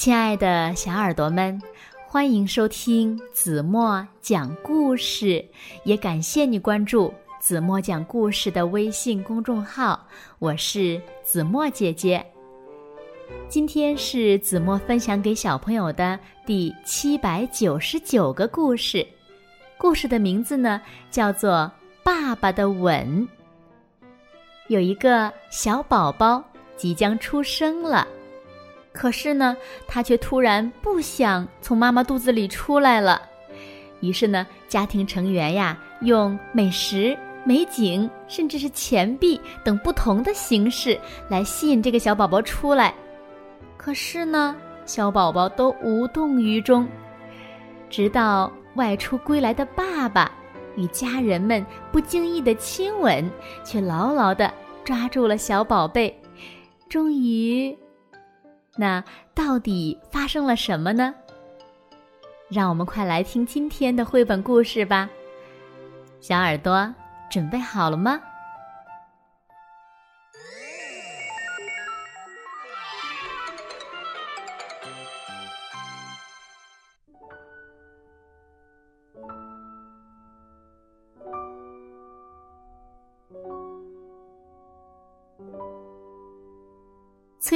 亲爱的小耳朵们，欢迎收听子墨讲故事，也感谢你关注子墨讲故事的微信公众号。我是子墨姐姐。今天是子墨分享给小朋友的第七百九十九个故事，故事的名字呢叫做《爸爸的吻》。有一个小宝宝即将出生了。可是呢，他却突然不想从妈妈肚子里出来了。于是呢，家庭成员呀，用美食、美景，甚至是钱币等不同的形式来吸引这个小宝宝出来。可是呢，小宝宝都无动于衷。直到外出归来的爸爸与家人们不经意的亲吻，却牢牢的抓住了小宝贝，终于。那到底发生了什么呢？让我们快来听今天的绘本故事吧。小耳朵准备好了吗？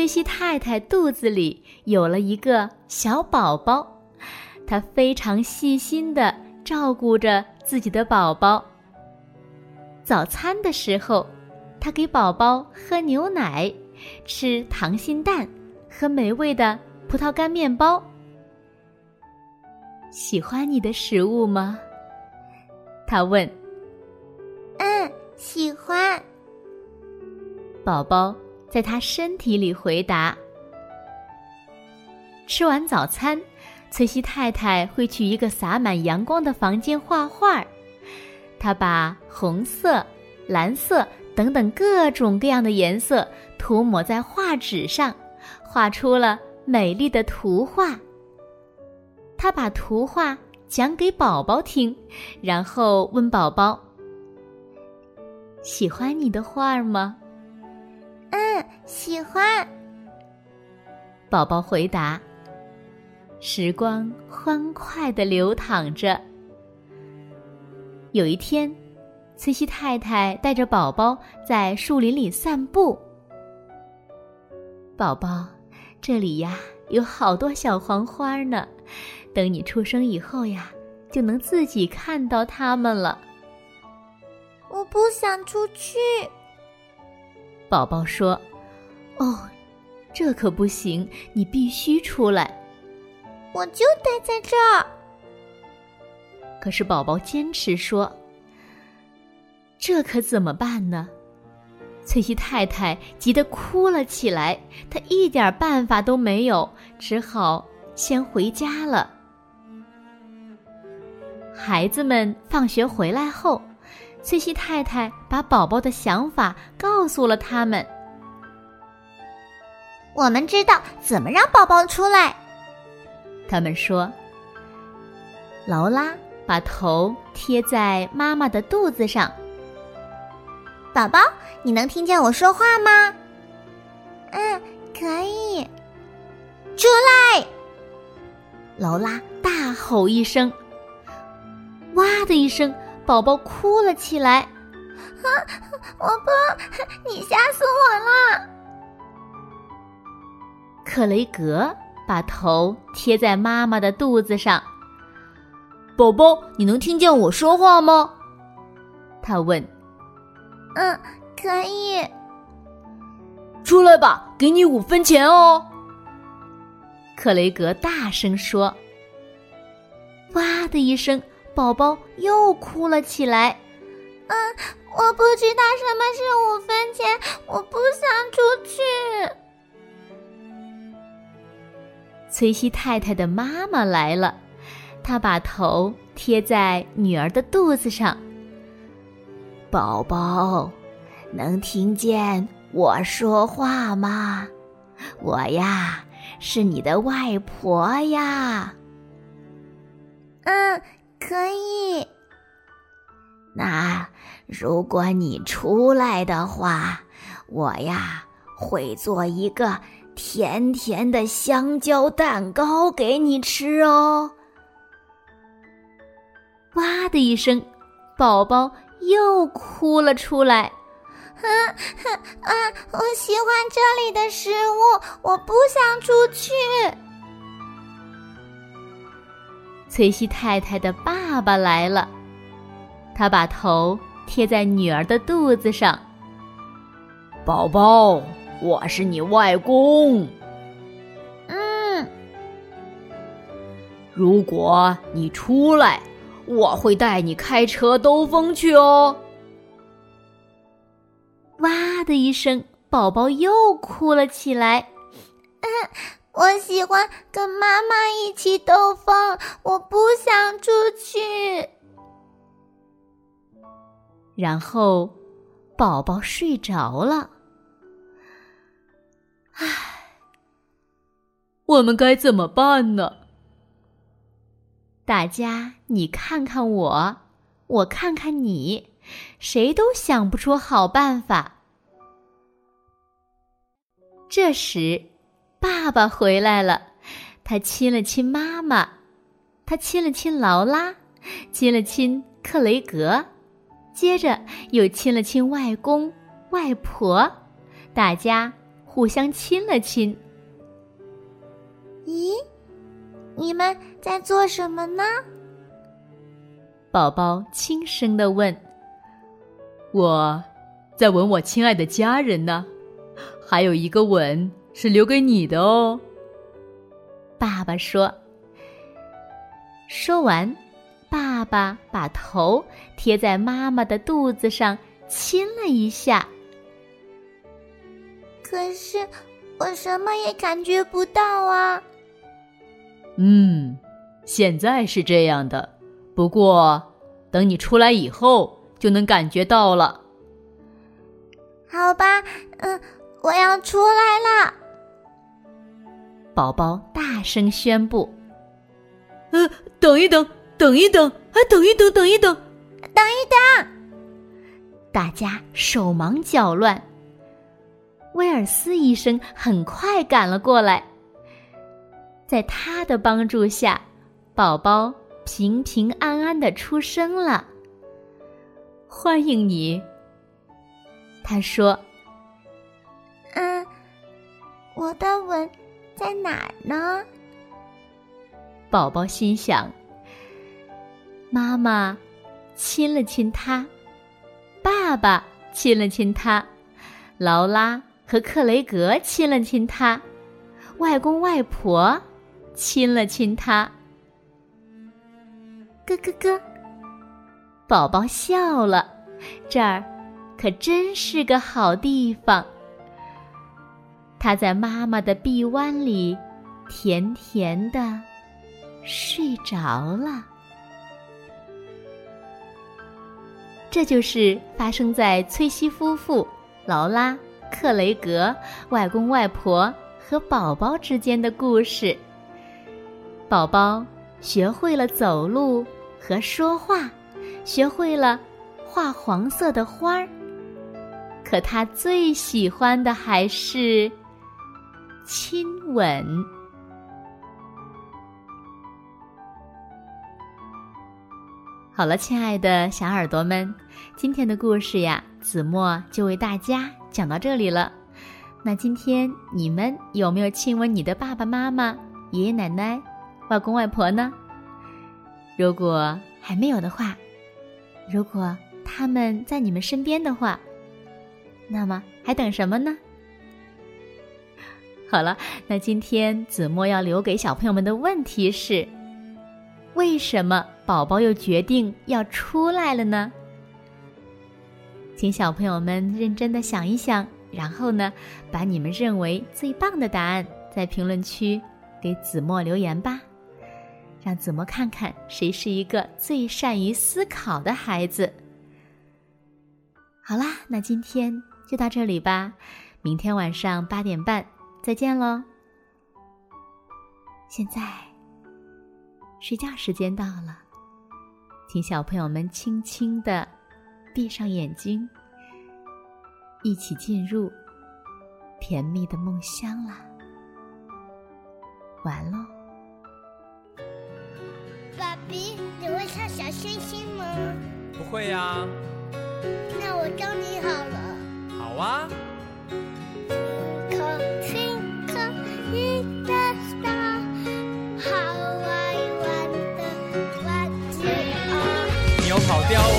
崔西太太肚子里有了一个小宝宝，她非常细心的照顾着自己的宝宝。早餐的时候，她给宝宝喝牛奶，吃糖心蛋和美味的葡萄干面包。喜欢你的食物吗？他问。嗯，喜欢。宝宝。在他身体里回答。吃完早餐，翠西太太会去一个洒满阳光的房间画画。她把红色、蓝色等等各种各样的颜色涂抹在画纸上，画出了美丽的图画。她把图画讲给宝宝听，然后问宝宝：“喜欢你的画吗？”嗯，喜欢。宝宝回答。时光欢快的流淌着。有一天，慈禧太太带着宝宝在树林里散步。宝宝，这里呀有好多小黄花呢，等你出生以后呀，就能自己看到它们了。我不想出去。宝宝说：“哦，这可不行，你必须出来。我就待在这儿。”可是宝宝坚持说：“这可怎么办呢？”翠西太太急得哭了起来，她一点办法都没有，只好先回家了。孩子们放学回来后。翠西太太把宝宝的想法告诉了他们。我们知道怎么让宝宝出来。他们说：“劳拉把头贴在妈妈的肚子上。宝宝，你能听见我说话吗？嗯，可以。出来！”劳拉大吼一声，“哇”的一声。宝宝哭了起来，啊！我不，你吓死我了！克雷格把头贴在妈妈的肚子上。宝宝，你能听见我说话吗？他问。嗯，可以。出来吧，给你五分钱哦。克雷格大声说。哇的一声。宝宝又哭了起来。嗯，我不知道什么是五分钱，我不想出去。崔西太太的妈妈来了，她把头贴在女儿的肚子上。宝宝，能听见我说话吗？我呀，是你的外婆呀。嗯。可以。那如果你出来的话，我呀会做一个甜甜的香蕉蛋糕给你吃哦。哇的一声，宝宝又哭了出来。啊啊！我喜欢这里的食物，我不想出去。崔西太太的爸爸来了，他把头贴在女儿的肚子上。宝宝，我是你外公。嗯，如果你出来，我会带你开车兜风去哦。哇的一声，宝宝又哭了起来。我喜欢跟妈妈一起兜风，我不想出去。然后，宝宝睡着了。唉，我们该怎么办呢？大家，你看看我，我看看你，谁都想不出好办法。这时，爸爸回来了，他亲了亲妈妈，他亲了亲劳拉，亲了亲克雷格，接着又亲了亲外公外婆，大家。互相亲了亲。咦，你们在做什么呢？宝宝轻声的问。我在吻我亲爱的家人呢，还有一个吻是留给你的哦。爸爸说。说完，爸爸把头贴在妈妈的肚子上亲了一下。可是我什么也感觉不到啊。嗯，现在是这样的，不过等你出来以后就能感觉到了。好吧，嗯，我要出来了。宝宝大声宣布：“呃，等一等，等一等，还等一等，等一等，等一等！”大家手忙脚乱。威尔斯医生很快赶了过来，在他的帮助下，宝宝平平安安的出生了。欢迎你，他说：“嗯，我的吻在哪儿呢？”宝宝心想：“妈妈亲了亲他，爸爸亲了亲他，劳拉。”和克雷格亲了亲他，外公外婆亲了亲他。咯咯咯，宝宝笑了，这儿可真是个好地方。他在妈妈的臂弯里甜甜的睡着了。这就是发生在崔西夫妇、劳拉。克雷格、外公外婆和宝宝之间的故事。宝宝学会了走路和说话，学会了画黄色的花儿。可他最喜欢的还是亲吻。好了，亲爱的小耳朵们，今天的故事呀，子墨就为大家。讲到这里了，那今天你们有没有亲吻你的爸爸妈妈、爷爷奶奶、外公外婆呢？如果还没有的话，如果他们在你们身边的话，那么还等什么呢？好了，那今天子墨要留给小朋友们的问题是：为什么宝宝又决定要出来了呢？请小朋友们认真的想一想，然后呢，把你们认为最棒的答案在评论区给子墨留言吧，让子墨看看谁是一个最善于思考的孩子。好啦，那今天就到这里吧，明天晚上八点半再见喽。现在睡觉时间到了，请小朋友们轻轻的。闭上眼睛，一起进入甜蜜的梦乡啦。完喽。爸比，你会唱小星星吗？不会呀。那我教你好了。好啊。掉。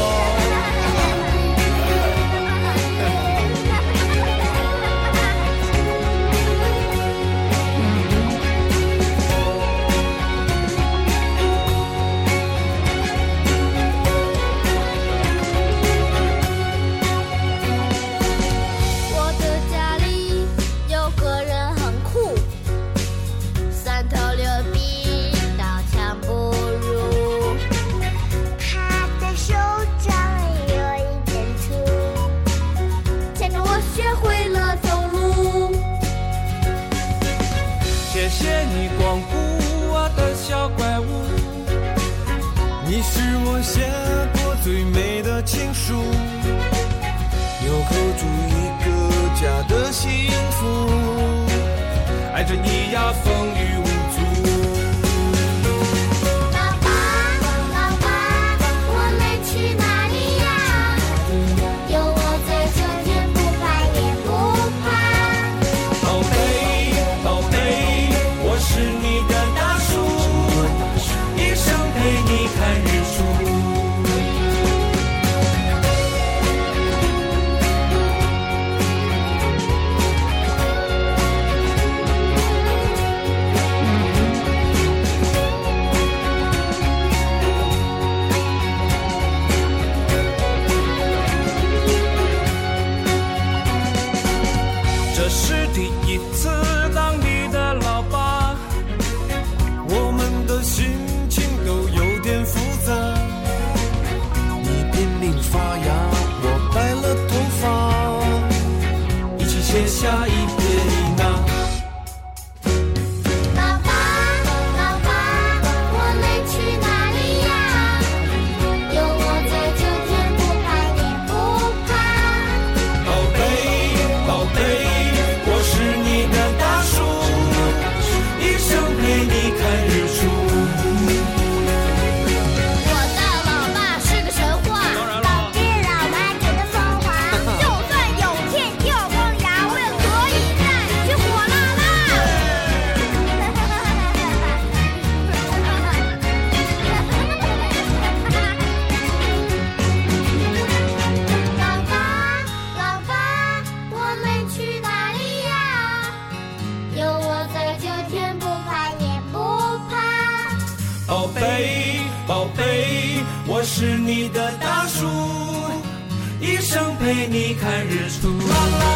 你光顾我的小怪物，你。是我写过最美的情书，纽扣住一个家的幸福，爱着你呀，风雨看日出。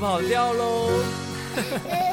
跑掉喽！